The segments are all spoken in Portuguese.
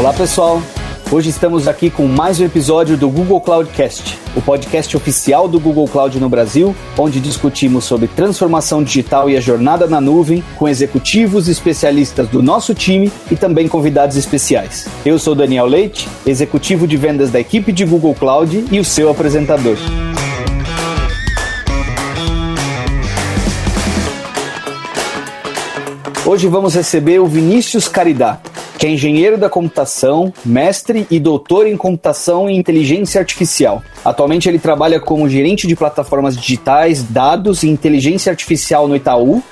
Olá pessoal, hoje estamos aqui com mais um episódio do Google Cloudcast, o podcast oficial do Google Cloud no Brasil, onde discutimos sobre transformação digital e a jornada na nuvem com executivos e especialistas do nosso time e também convidados especiais. Eu sou Daniel Leite, executivo de vendas da equipe de Google Cloud e o seu apresentador. Hoje vamos receber o Vinícius Caridá, que é engenheiro da computação, mestre e doutor em computação e inteligência artificial. Atualmente ele trabalha como gerente de plataformas digitais, dados e inteligência artificial no Itaú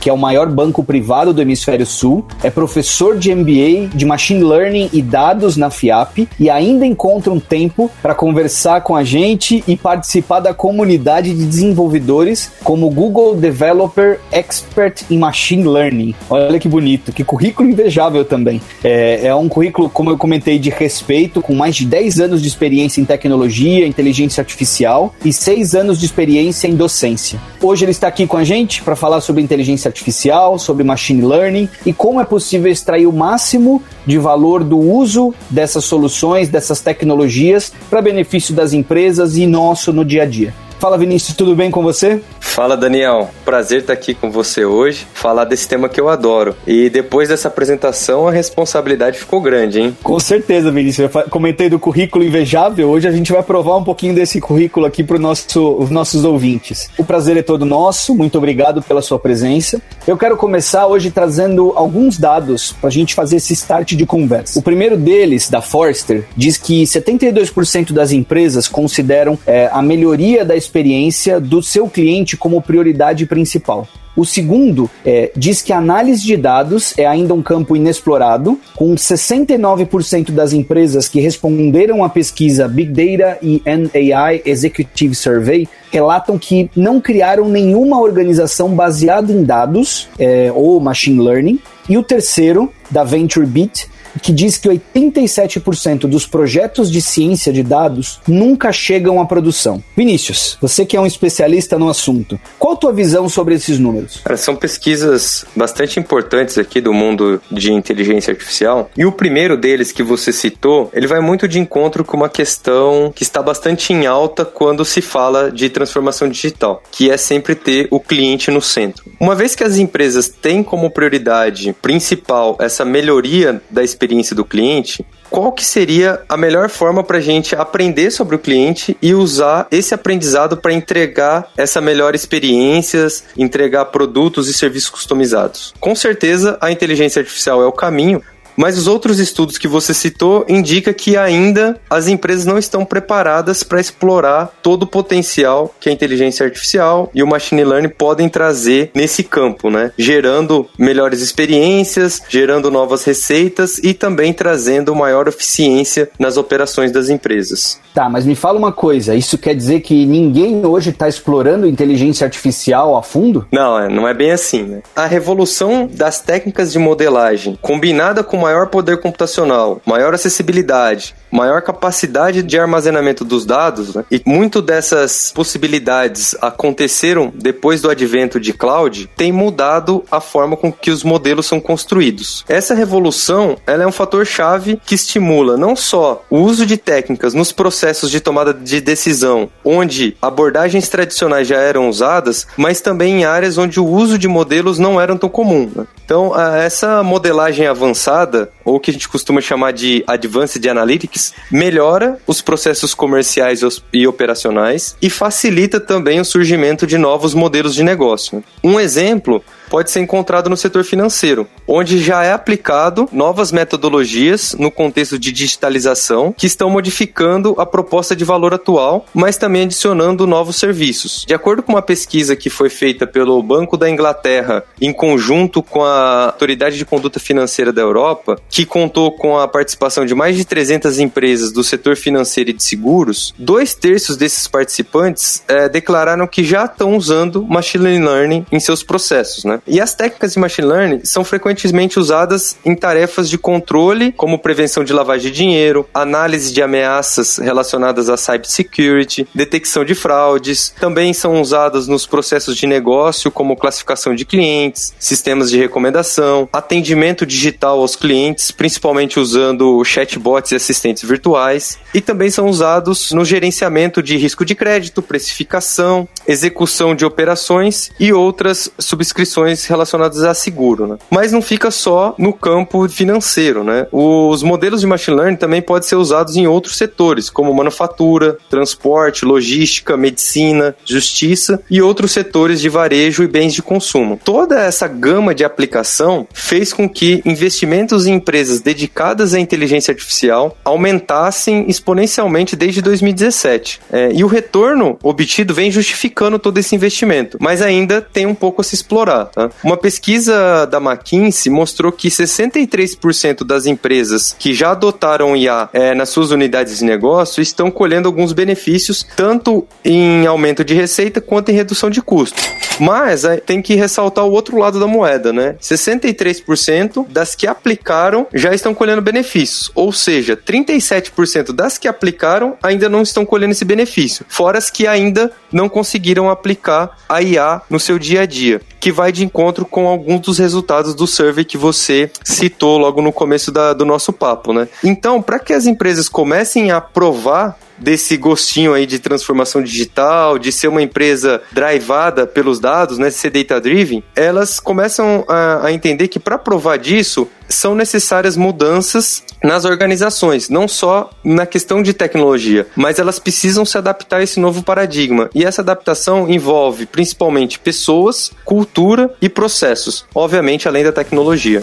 que é o maior banco privado do Hemisfério Sul, é professor de MBA de Machine Learning e Dados na FIAP e ainda encontra um tempo para conversar com a gente e participar da comunidade de desenvolvedores como Google Developer Expert em Machine Learning. Olha que bonito, que currículo invejável também. É, é um currículo, como eu comentei, de respeito, com mais de 10 anos de experiência em tecnologia, inteligência artificial e 6 anos de experiência em docência. Hoje ele está aqui com a gente para falar sobre inteligência artificial, sobre machine learning e como é possível extrair o máximo de valor do uso dessas soluções, dessas tecnologias para benefício das empresas e nosso no dia a dia. Fala Vinícius, tudo bem com você? Fala Daniel, prazer estar aqui com você hoje, falar desse tema que eu adoro. E depois dessa apresentação a responsabilidade ficou grande, hein? Com certeza, Vinícius. Eu comentei do currículo invejável, hoje a gente vai provar um pouquinho desse currículo aqui para nosso, os nossos ouvintes. O prazer é todo nosso, muito obrigado pela sua presença. Eu quero começar hoje trazendo alguns dados para a gente fazer esse start de conversa. O primeiro deles, da Forrester, diz que 72% das empresas consideram é, a melhoria da experiência do seu cliente como prioridade principal. O segundo é, diz que a análise de dados é ainda um campo inexplorado, com 69% das empresas que responderam à pesquisa Big Data e NAI Executive Survey relatam que não criaram nenhuma organização baseada em dados é, ou machine learning. E o terceiro, da VentureBeat, que diz que 87% dos projetos de ciência de dados nunca chegam à produção. Vinícius, você que é um especialista no assunto, qual a tua visão sobre esses números? São pesquisas bastante importantes aqui do mundo de inteligência artificial. E o primeiro deles que você citou, ele vai muito de encontro com uma questão que está bastante em alta quando se fala de transformação digital, que é sempre ter o cliente no centro. Uma vez que as empresas têm como prioridade principal essa melhoria da experiência experiência do cliente, qual que seria a melhor forma para a gente aprender sobre o cliente e usar esse aprendizado para entregar essa melhor experiência, entregar produtos e serviços customizados. Com certeza, a inteligência artificial é o caminho, mas os outros estudos que você citou indica que ainda as empresas não estão preparadas para explorar todo o potencial que a inteligência artificial e o machine learning podem trazer nesse campo, né? Gerando melhores experiências, gerando novas receitas e também trazendo maior eficiência nas operações das empresas. Tá, mas me fala uma coisa, isso quer dizer que ninguém hoje está explorando inteligência artificial a fundo? Não, é, não é bem assim, né? A revolução das técnicas de modelagem, combinada com maior poder computacional, maior acessibilidade, maior capacidade de armazenamento dos dados, né? e muito dessas possibilidades aconteceram depois do advento de cloud, tem mudado a forma com que os modelos são construídos. Essa revolução ela é um fator chave que estimula não só o uso de técnicas nos processos de tomada de decisão, onde abordagens tradicionais já eram usadas, mas também em áreas onde o uso de modelos não eram tão comum. Né? Então, essa modelagem avançada, ou que a gente costuma chamar de Advanced Analytics, melhora os processos comerciais e operacionais e facilita também o surgimento de novos modelos de negócio. Um exemplo pode ser encontrado no setor financeiro, onde já é aplicado novas metodologias no contexto de digitalização que estão modificando a proposta de valor atual, mas também adicionando novos serviços. De acordo com uma pesquisa que foi feita pelo Banco da Inglaterra em conjunto com a Autoridade de Conduta Financeira da Europa, que contou com a participação de mais de 300 empresas do setor financeiro e de seguros, dois terços desses participantes é, declararam que já estão usando machine learning em seus processos, né? Né? E as técnicas de machine learning são frequentemente usadas em tarefas de controle, como prevenção de lavagem de dinheiro, análise de ameaças relacionadas à cybersecurity, detecção de fraudes. Também são usadas nos processos de negócio, como classificação de clientes, sistemas de recomendação, atendimento digital aos clientes, principalmente usando chatbots e assistentes virtuais. E também são usados no gerenciamento de risco de crédito, precificação, execução de operações e outras subscrições relacionadas a seguro. Né? Mas não fica só no campo financeiro. Né? Os modelos de machine learning também podem ser usados em outros setores, como manufatura, transporte, logística, medicina, justiça e outros setores de varejo e bens de consumo. Toda essa gama de aplicação fez com que investimentos em empresas dedicadas à inteligência artificial aumentassem exponencialmente desde 2017. É, e o retorno obtido vem justificando todo esse investimento, mas ainda tem um pouco a se explorar. Tá? Uma pesquisa da McKinsey mostrou que 63% das empresas que já adotaram IA é, nas suas unidades de negócio estão colhendo alguns benefícios, tanto em aumento de receita quanto em redução de custo. Mas é, tem que ressaltar o outro lado da moeda, né? 63% das que aplicaram já estão colhendo benefícios, ou seja, 37% das que aplicaram ainda não estão colhendo esse benefício, fora as que ainda não conseguiram aplicar a IA no seu dia a dia, que vai de encontro com alguns dos resultados do survey que você citou logo no começo da, do nosso papo, né? Então, para que as empresas comecem a provar desse gostinho aí de transformação digital, de ser uma empresa drivada pelos dados, né, ser data driven, elas começam a, a entender que para provar disso são necessárias mudanças nas organizações, não só na questão de tecnologia, mas elas precisam se adaptar a esse novo paradigma. E essa adaptação envolve principalmente pessoas, cultura e processos, obviamente além da tecnologia.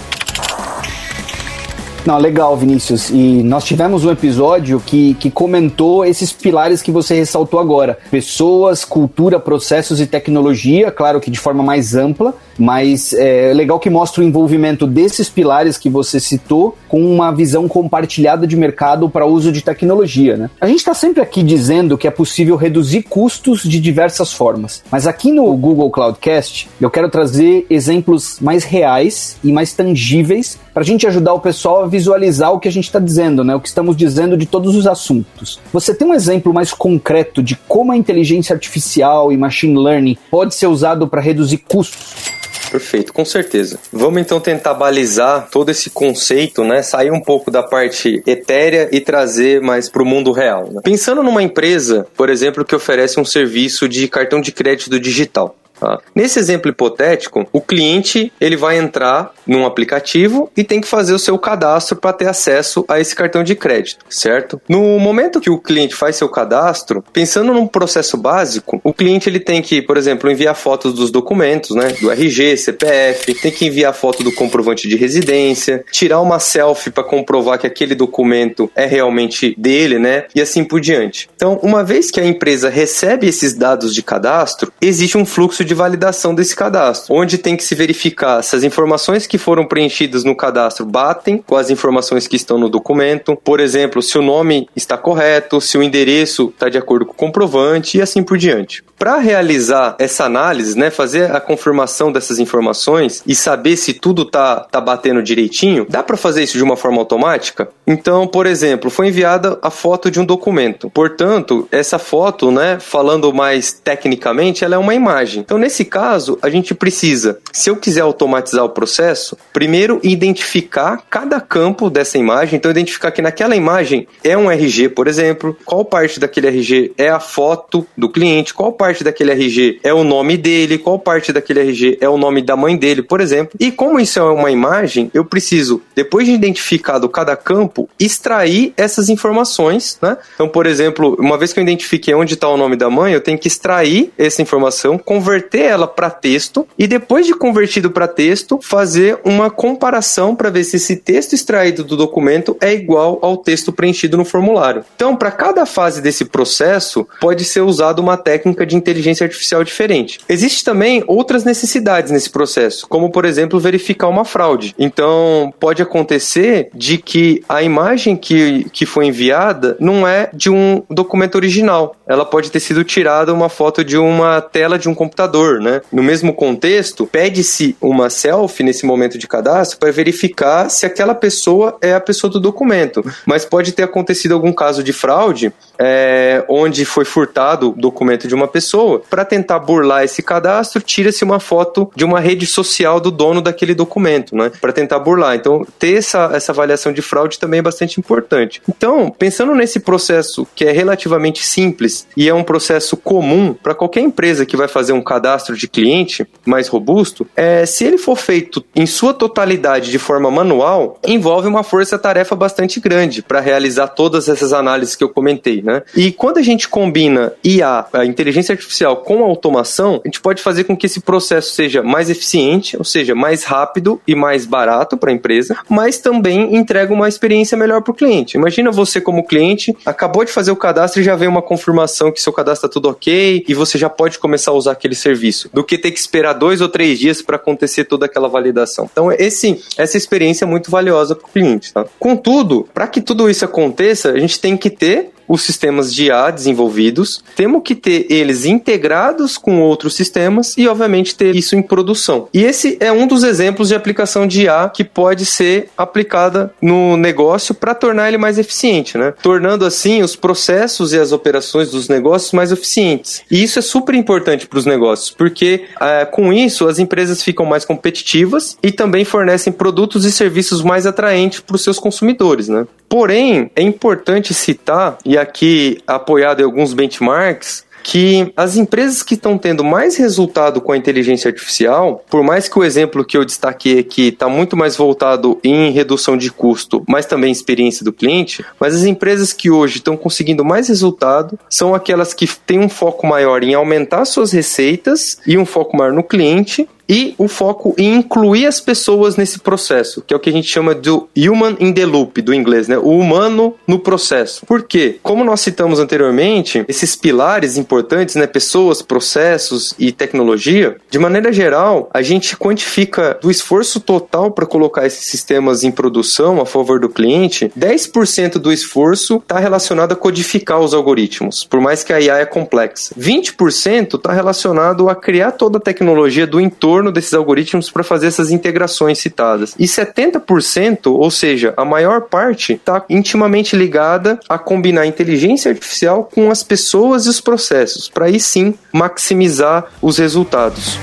Não, legal, Vinícius. E nós tivemos um episódio que, que comentou esses pilares que você ressaltou agora: pessoas, cultura, processos e tecnologia, claro que de forma mais ampla, mas é legal que mostra o envolvimento desses pilares que você citou com uma visão compartilhada de mercado para uso de tecnologia. Né? A gente está sempre aqui dizendo que é possível reduzir custos de diversas formas, mas aqui no Google Cloudcast eu quero trazer exemplos mais reais e mais tangíveis para a gente ajudar o pessoal a visualizar o que a gente está dizendo, né? o que estamos dizendo de todos os assuntos. Você tem um exemplo mais concreto de como a inteligência artificial e machine learning pode ser usado para reduzir custos? Perfeito, com certeza. Vamos então tentar balizar todo esse conceito, né? Sair um pouco da parte etérea e trazer mais para o mundo real. Né? Pensando numa empresa, por exemplo, que oferece um serviço de cartão de crédito digital. Tá? Nesse exemplo hipotético, o cliente ele vai entrar num aplicativo e tem que fazer o seu cadastro para ter acesso a esse cartão de crédito, certo? No momento que o cliente faz seu cadastro, pensando num processo básico, o cliente ele tem que, por exemplo, enviar fotos dos documentos, né, do RG, CPF, tem que enviar foto do comprovante de residência, tirar uma selfie para comprovar que aquele documento é realmente dele, né, e assim por diante. Então, uma vez que a empresa recebe esses dados de cadastro, existe um fluxo de de validação desse cadastro, onde tem que se verificar se as informações que foram preenchidas no cadastro batem com as informações que estão no documento, por exemplo, se o nome está correto, se o endereço está de acordo com o comprovante e assim por diante. Para realizar essa análise, né, fazer a confirmação dessas informações e saber se tudo tá, tá batendo direitinho, dá para fazer isso de uma forma automática? Então, por exemplo, foi enviada a foto de um documento. Portanto, essa foto, né, falando mais tecnicamente, ela é uma imagem. Então, nesse caso, a gente precisa, se eu quiser automatizar o processo, primeiro identificar cada campo dessa imagem. Então, identificar que naquela imagem é um RG, por exemplo, qual parte daquele RG é a foto do cliente, qual parte daquele RG é o nome dele, qual parte daquele RG é o nome da mãe dele, por exemplo. E como isso é uma imagem, eu preciso, depois de identificado cada campo, extrair essas informações, né? Então, por exemplo, uma vez que eu identifiquei onde está o nome da mãe, eu tenho que extrair essa informação, converter ela para texto e depois de convertido para texto, fazer uma comparação para ver se esse texto extraído do documento é igual ao texto preenchido no formulário. Então, para cada fase desse processo, pode ser usada uma técnica de inteligência artificial diferente. Existem também outras necessidades nesse processo, como por exemplo verificar uma fraude. Então pode acontecer de que a imagem que, que foi enviada não é de um documento original. Ela pode ter sido tirada uma foto de uma tela de um computador computador, né? No mesmo contexto, pede-se uma selfie nesse momento de cadastro para verificar se aquela pessoa é a pessoa do documento. Mas pode ter acontecido algum caso de fraude é, onde foi furtado o documento de uma pessoa. Para tentar burlar esse cadastro, tira-se uma foto de uma rede social do dono daquele documento, né? Para tentar burlar. Então, ter essa, essa avaliação de fraude também é bastante importante. Então, pensando nesse processo que é relativamente simples e é um processo comum para qualquer empresa que vai fazer um cadastro de cliente mais robusto, é, se ele for feito em sua totalidade de forma manual, envolve uma força-tarefa bastante grande para realizar todas essas análises que eu comentei, né? E quando a gente combina IA, a inteligência artificial, com a automação, a gente pode fazer com que esse processo seja mais eficiente, ou seja, mais rápido e mais barato para a empresa, mas também entrega uma experiência melhor para o cliente. Imagina você como cliente, acabou de fazer o cadastro e já vem uma confirmação que seu cadastro está tudo ok e você já pode começar a usar aquele serviço, do que ter que esperar dois ou três dias para acontecer toda aquela validação. Então, esse, essa experiência é muito valiosa para o cliente. Tá? Contudo, para que tudo isso aconteça, a gente tem que ter os sistemas de IA desenvolvidos, temos que ter eles integrados com outros sistemas e, obviamente, ter isso em produção. E esse é um dos exemplos de aplicação de IA que pode ser aplicada no negócio para tornar ele mais eficiente, né? Tornando assim os processos e as operações dos negócios mais eficientes. E isso é super importante para os negócios, porque é, com isso as empresas ficam mais competitivas e também fornecem produtos e serviços mais atraentes para os seus consumidores, né? Porém, é importante citar, e aqui apoiado em alguns benchmarks, que as empresas que estão tendo mais resultado com a inteligência artificial, por mais que o exemplo que eu destaquei aqui está muito mais voltado em redução de custo, mas também experiência do cliente, mas as empresas que hoje estão conseguindo mais resultado são aquelas que têm um foco maior em aumentar suas receitas e um foco maior no cliente e o foco em incluir as pessoas nesse processo, que é o que a gente chama do human in the loop, do inglês, né? O humano no processo. Por quê? Como nós citamos anteriormente, esses pilares importantes, né? Pessoas, processos e tecnologia, de maneira geral, a gente quantifica do esforço total para colocar esses sistemas em produção a favor do cliente, 10% do esforço está relacionado a codificar os algoritmos, por mais que a IA é complexa. 20% está relacionado a criar toda a tecnologia do entorno torno desses algoritmos para fazer essas integrações citadas. E 70%, ou seja, a maior parte, está intimamente ligada a combinar inteligência artificial com as pessoas e os processos, para aí sim maximizar os resultados.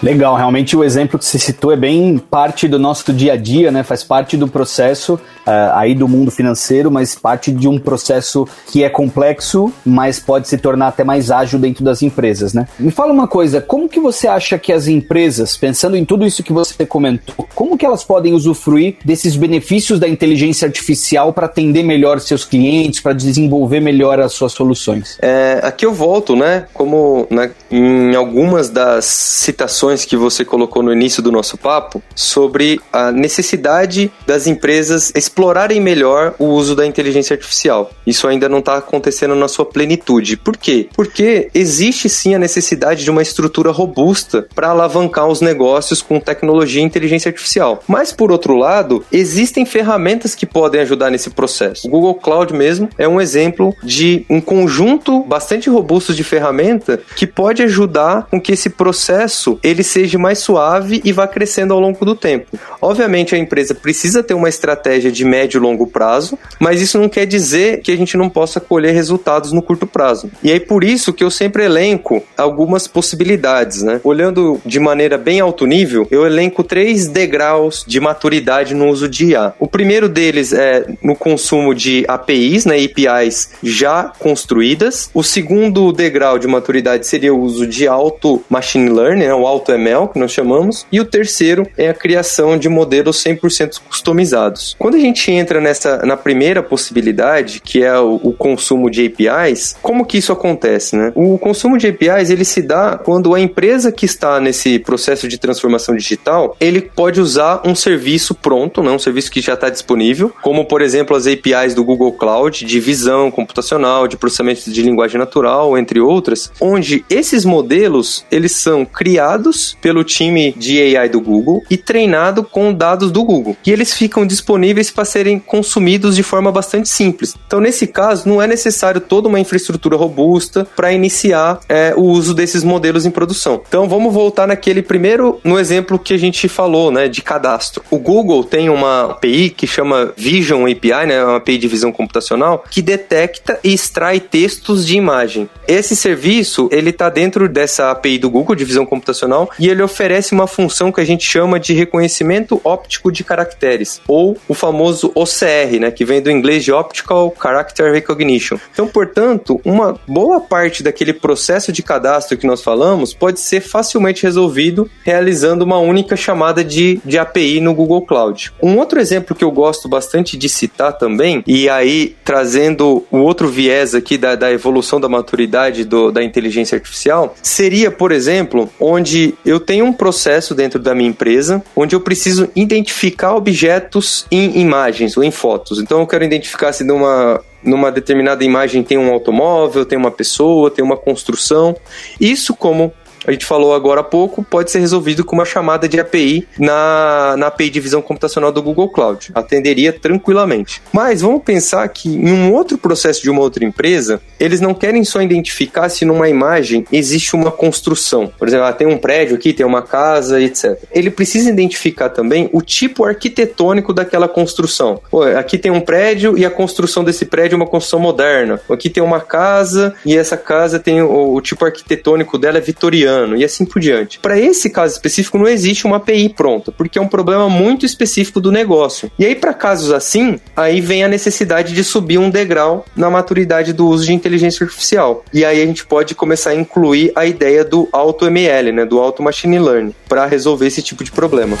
Legal, realmente o exemplo que você citou é bem parte do nosso dia a dia, né? Faz parte do processo uh, aí do mundo financeiro, mas parte de um processo que é complexo, mas pode se tornar até mais ágil dentro das empresas, né? Me fala uma coisa, como que você acha que as empresas, pensando em tudo isso que você comentou, como que elas podem usufruir desses benefícios da inteligência artificial para atender melhor seus clientes, para desenvolver melhor as suas soluções? É, aqui eu volto, né? Como na, em algumas das citações que você colocou no início do nosso papo sobre a necessidade das empresas explorarem melhor o uso da inteligência artificial. Isso ainda não está acontecendo na sua plenitude. Por quê? Porque existe sim a necessidade de uma estrutura robusta para alavancar os negócios com tecnologia e inteligência artificial. Mas, por outro lado, existem ferramentas que podem ajudar nesse processo. O Google Cloud mesmo é um exemplo de um conjunto bastante robusto de ferramenta que pode ajudar com que esse processo ele seja mais suave e vá crescendo ao longo do tempo. Obviamente, a empresa precisa ter uma estratégia de médio e longo prazo, mas isso não quer dizer que a gente não possa colher resultados no curto prazo. E aí, por isso que eu sempre elenco algumas possibilidades, né? Olhando de maneira bem alto nível, eu elenco três degraus de maturidade no uso de IA. O primeiro deles é no consumo de APIs, né, APIs já construídas. O segundo degrau de maturidade seria o uso de alto machine learning, né, o alto ML, que nós chamamos, e o terceiro é a criação de modelos 100% customizados. Quando a gente entra nessa na primeira possibilidade, que é o, o, consumo de APIs, como que isso acontece, né? O consumo de APIs, ele se dá quando a empresa que está nesse processo de transformação digital, ele pode usar um serviço pronto, né? um serviço que já está disponível, como por exemplo as APIs do Google Cloud de visão computacional, de processamento de linguagem natural, entre outras, onde esses modelos, eles são criados pelo time de AI do Google e treinado com dados do Google. E eles ficam disponíveis para serem consumidos de forma bastante simples. Então, nesse caso, não é necessário toda uma infraestrutura robusta para iniciar é, o uso desses modelos em produção. Então, vamos voltar naquele primeiro, no exemplo que a gente falou, né, de cadastro. O Google tem uma API que chama Vision API, né, uma API de visão computacional, que detecta e extrai textos de imagem. Esse serviço, ele está dentro dessa API do Google de visão computacional e ele oferece uma função que a gente chama de reconhecimento óptico de caracteres, ou o famoso OCR, né, que vem do inglês de Optical Character Recognition. Então, portanto, uma boa parte daquele processo de cadastro que nós falamos pode ser facilmente resolvido realizando uma única chamada de, de API no Google Cloud. Um outro exemplo que eu gosto bastante de citar também, e aí trazendo o outro viés aqui da, da evolução da maturidade do, da inteligência artificial, seria, por exemplo, onde eu tenho um processo dentro da minha empresa onde eu preciso identificar objetos em imagens ou em fotos. Então eu quero identificar se numa numa determinada imagem tem um automóvel, tem uma pessoa, tem uma construção. Isso como a gente falou agora há pouco, pode ser resolvido com uma chamada de API na, na API de visão computacional do Google Cloud. Atenderia tranquilamente. Mas vamos pensar que em um outro processo de uma outra empresa, eles não querem só identificar se numa imagem existe uma construção. Por exemplo, ah, tem um prédio aqui, tem uma casa, etc. Ele precisa identificar também o tipo arquitetônico daquela construção. Pô, aqui tem um prédio e a construção desse prédio é uma construção moderna. Aqui tem uma casa e essa casa tem o, o tipo arquitetônico dela é vitoriano e assim por diante. Para esse caso específico não existe uma API pronta, porque é um problema muito específico do negócio. E aí para casos assim, aí vem a necessidade de subir um degrau na maturidade do uso de inteligência artificial. E aí a gente pode começar a incluir a ideia do auto ML, né, do auto machine learning, para resolver esse tipo de problema.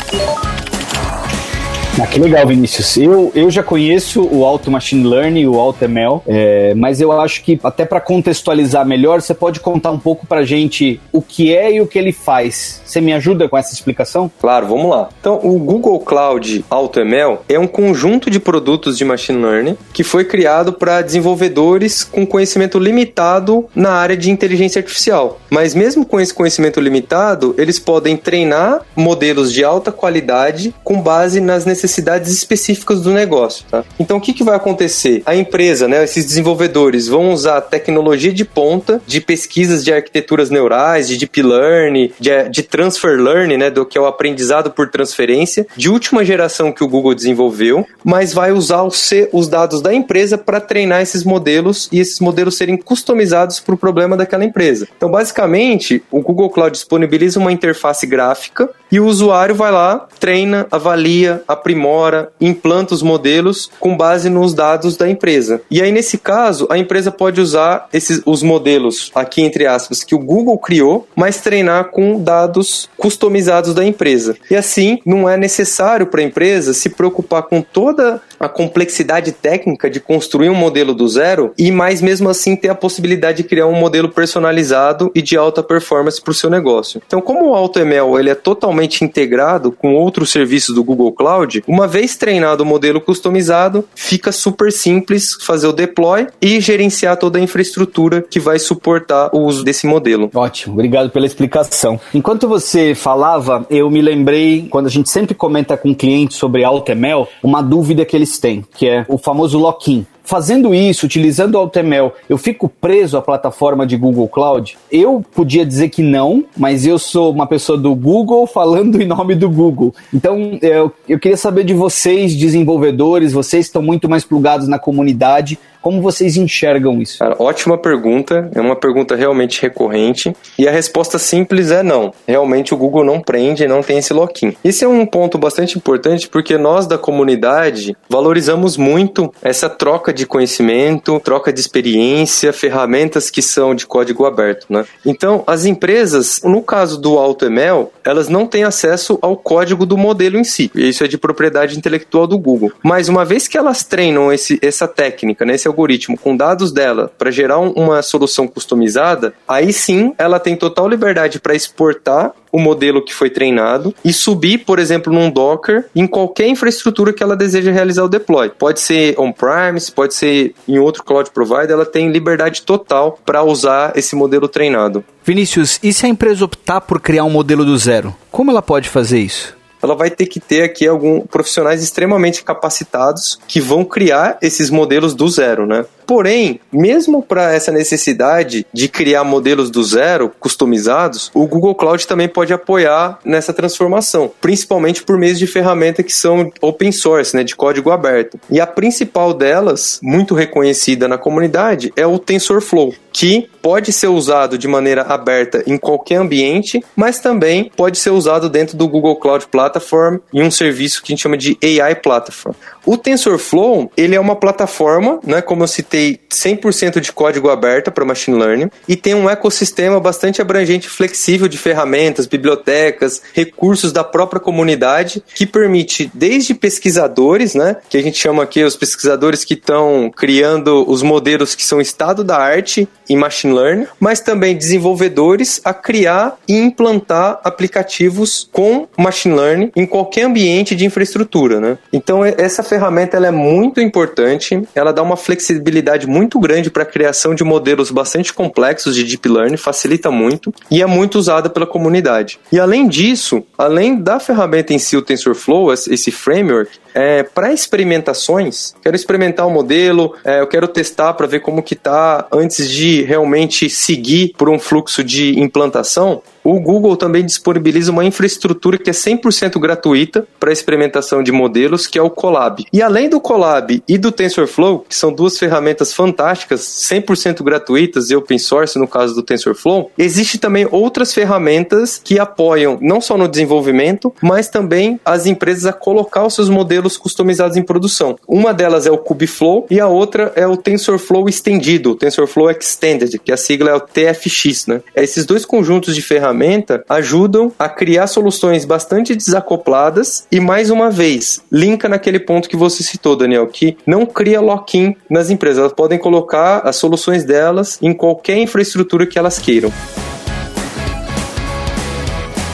Ah, que legal, Vinícius. Eu, eu já conheço o Auto Machine Learning, o Auto ML, é, mas eu acho que até para contextualizar melhor, você pode contar um pouco para gente o que é e o que ele faz. Você me ajuda com essa explicação? Claro, vamos lá. Então, o Google Cloud Auto ML é um conjunto de produtos de machine learning que foi criado para desenvolvedores com conhecimento limitado na área de inteligência artificial. Mas mesmo com esse conhecimento limitado, eles podem treinar modelos de alta qualidade com base nas necessidades necessidades específicas do negócio. Tá? Então, o que, que vai acontecer? A empresa, né, esses desenvolvedores vão usar tecnologia de ponta de pesquisas de arquiteturas neurais, de deep learning, de, de transfer learning, né, do que é o aprendizado por transferência, de última geração que o Google desenvolveu, mas vai usar os, os dados da empresa para treinar esses modelos e esses modelos serem customizados para o problema daquela empresa. Então, basicamente, o Google Cloud disponibiliza uma interface gráfica e o usuário vai lá, treina, avalia, aprimora, implanta os modelos com base nos dados da empresa. E aí, nesse caso, a empresa pode usar esses, os modelos, aqui entre aspas, que o Google criou, mas treinar com dados customizados da empresa. E assim, não é necessário para a empresa se preocupar com toda a complexidade técnica de construir um modelo do zero e mais mesmo assim ter a possibilidade de criar um modelo personalizado e de alta performance para o seu negócio. Então, como o AutoML ele é totalmente integrado com outros serviços do Google Cloud, uma vez treinado o modelo customizado, fica super simples fazer o deploy e gerenciar toda a infraestrutura que vai suportar o uso desse modelo. Ótimo, obrigado pela explicação. Enquanto você falava, eu me lembrei, quando a gente sempre comenta com clientes sobre AutoML, uma dúvida que eles têm, que é o famoso lock-in. Fazendo isso, utilizando o AutoML, eu fico preso à plataforma de Google Cloud? Eu podia dizer que não, mas eu sou uma pessoa do Google falando em nome do Google. Então, eu, eu queria saber de vocês, desenvolvedores, vocês estão muito mais plugados na comunidade. Como vocês enxergam isso? Cara, ótima pergunta, é uma pergunta realmente recorrente. E a resposta simples é não. Realmente o Google não prende, não tem esse lock-in. Esse é um ponto bastante importante porque nós da comunidade valorizamos muito essa troca de conhecimento, troca de experiência, ferramentas que são de código aberto, né? Então, as empresas, no caso do AutoML, elas não têm acesso ao código do modelo em si. E isso é de propriedade intelectual do Google. Mas uma vez que elas treinam esse, essa técnica, né, esse algoritmo com dados dela para gerar uma solução customizada, aí sim ela tem total liberdade para exportar o modelo que foi treinado e subir, por exemplo, num Docker em qualquer infraestrutura que ela deseja realizar o deploy. Pode ser on-premise, pode ser em outro cloud provider, ela tem liberdade total para usar esse modelo treinado. Vinícius, e se a empresa optar por criar um modelo do zero? Como ela pode fazer isso? ela vai ter que ter aqui alguns profissionais extremamente capacitados que vão criar esses modelos do zero, né? Porém, mesmo para essa necessidade de criar modelos do zero, customizados, o Google Cloud também pode apoiar nessa transformação, principalmente por meio de ferramentas que são open source, né, de código aberto. E a principal delas, muito reconhecida na comunidade, é o TensorFlow, que pode ser usado de maneira aberta em qualquer ambiente, mas também pode ser usado dentro do Google Cloud Platform em um serviço que a gente chama de AI Platform. O TensorFlow, ele é uma plataforma, né, como eu citei, 100% de código aberto para machine learning e tem um ecossistema bastante abrangente e flexível de ferramentas, bibliotecas, recursos da própria comunidade que permite desde pesquisadores, né, que a gente chama aqui os pesquisadores que estão criando os modelos que são estado da arte em machine learning, mas também desenvolvedores a criar e implantar aplicativos com machine learning em qualquer ambiente de infraestrutura, né? Então essa ferramenta ela é muito importante, ela dá uma flexibilidade muito grande para a criação de modelos bastante complexos de deep learning, facilita muito e é muito usada pela comunidade. E além disso, além da ferramenta em si, o TensorFlow, esse framework, é, para experimentações, quero experimentar o um modelo, é, eu quero testar para ver como que tá antes de realmente seguir por um fluxo de implantação. O Google também disponibiliza uma infraestrutura que é 100% gratuita para experimentação de modelos, que é o Colab. E além do Colab e do TensorFlow, que são duas ferramentas fantásticas, 100% gratuitas e open source no caso do TensorFlow, existe também outras ferramentas que apoiam não só no desenvolvimento, mas também as empresas a colocar os seus modelos customizados em produção. Uma delas é o Kubeflow e a outra é o TensorFlow estendido, o TensorFlow Extended, que a sigla é o TFX, né? Esses dois conjuntos de ferramentas ferramenta ajudam a criar soluções bastante desacopladas e, mais uma vez, linka naquele ponto que você citou, Daniel, que não cria lock-in nas empresas. Elas podem colocar as soluções delas em qualquer infraestrutura que elas queiram.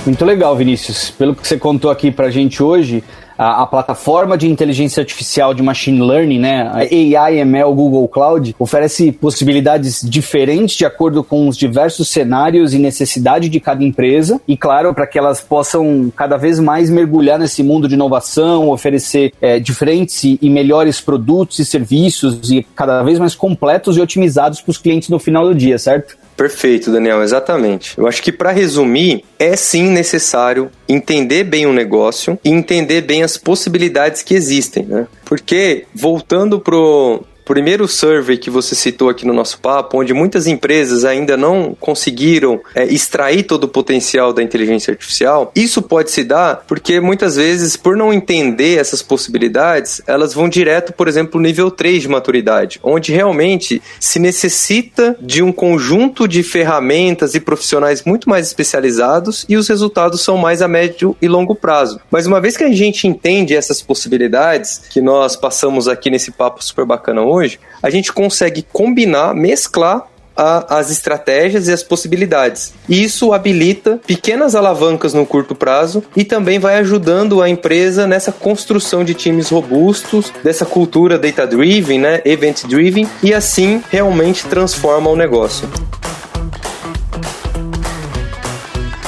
Muito legal, Vinícius. Pelo que você contou aqui pra gente hoje, a, a, plataforma de inteligência artificial de machine learning, né, a AI ML Google Cloud, oferece possibilidades diferentes de acordo com os diversos cenários e necessidade de cada empresa e, claro, para que elas possam cada vez mais mergulhar nesse mundo de inovação, oferecer é, diferentes e, e melhores produtos e serviços e cada vez mais completos e otimizados para os clientes no final do dia, certo? Perfeito, Daniel, exatamente. Eu acho que para resumir, é sim necessário entender bem o negócio e entender bem as possibilidades que existem, né? Porque voltando pro primeiro survey que você citou aqui no nosso papo, onde muitas empresas ainda não conseguiram é, extrair todo o potencial da inteligência artificial, isso pode se dar porque muitas vezes, por não entender essas possibilidades, elas vão direto, por exemplo, nível 3 de maturidade, onde realmente se necessita de um conjunto de ferramentas e profissionais muito mais especializados e os resultados são mais a médio e longo prazo. Mas uma vez que a gente entende essas possibilidades que nós passamos aqui nesse papo super bacana hoje, hoje, a gente consegue combinar, mesclar a, as estratégias e as possibilidades. E isso habilita pequenas alavancas no curto prazo e também vai ajudando a empresa nessa construção de times robustos, dessa cultura data-driven, né, event-driven, e assim realmente transforma o negócio.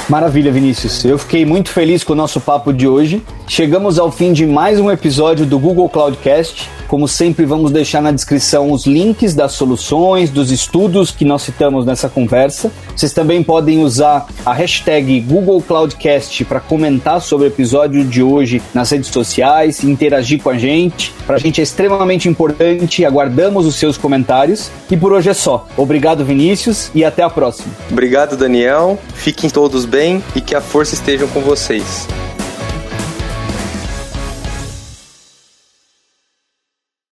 Maravilha, Vinícius. Eu fiquei muito feliz com o nosso papo de hoje. Chegamos ao fim de mais um episódio do Google Cloudcast. Como sempre, vamos deixar na descrição os links das soluções, dos estudos que nós citamos nessa conversa. Vocês também podem usar a hashtag Google Cloudcast para comentar sobre o episódio de hoje nas redes sociais, interagir com a gente. Para a gente é extremamente importante, aguardamos os seus comentários. E por hoje é só. Obrigado, Vinícius, e até a próxima. Obrigado, Daniel. Fiquem todos bem e que a força esteja com vocês.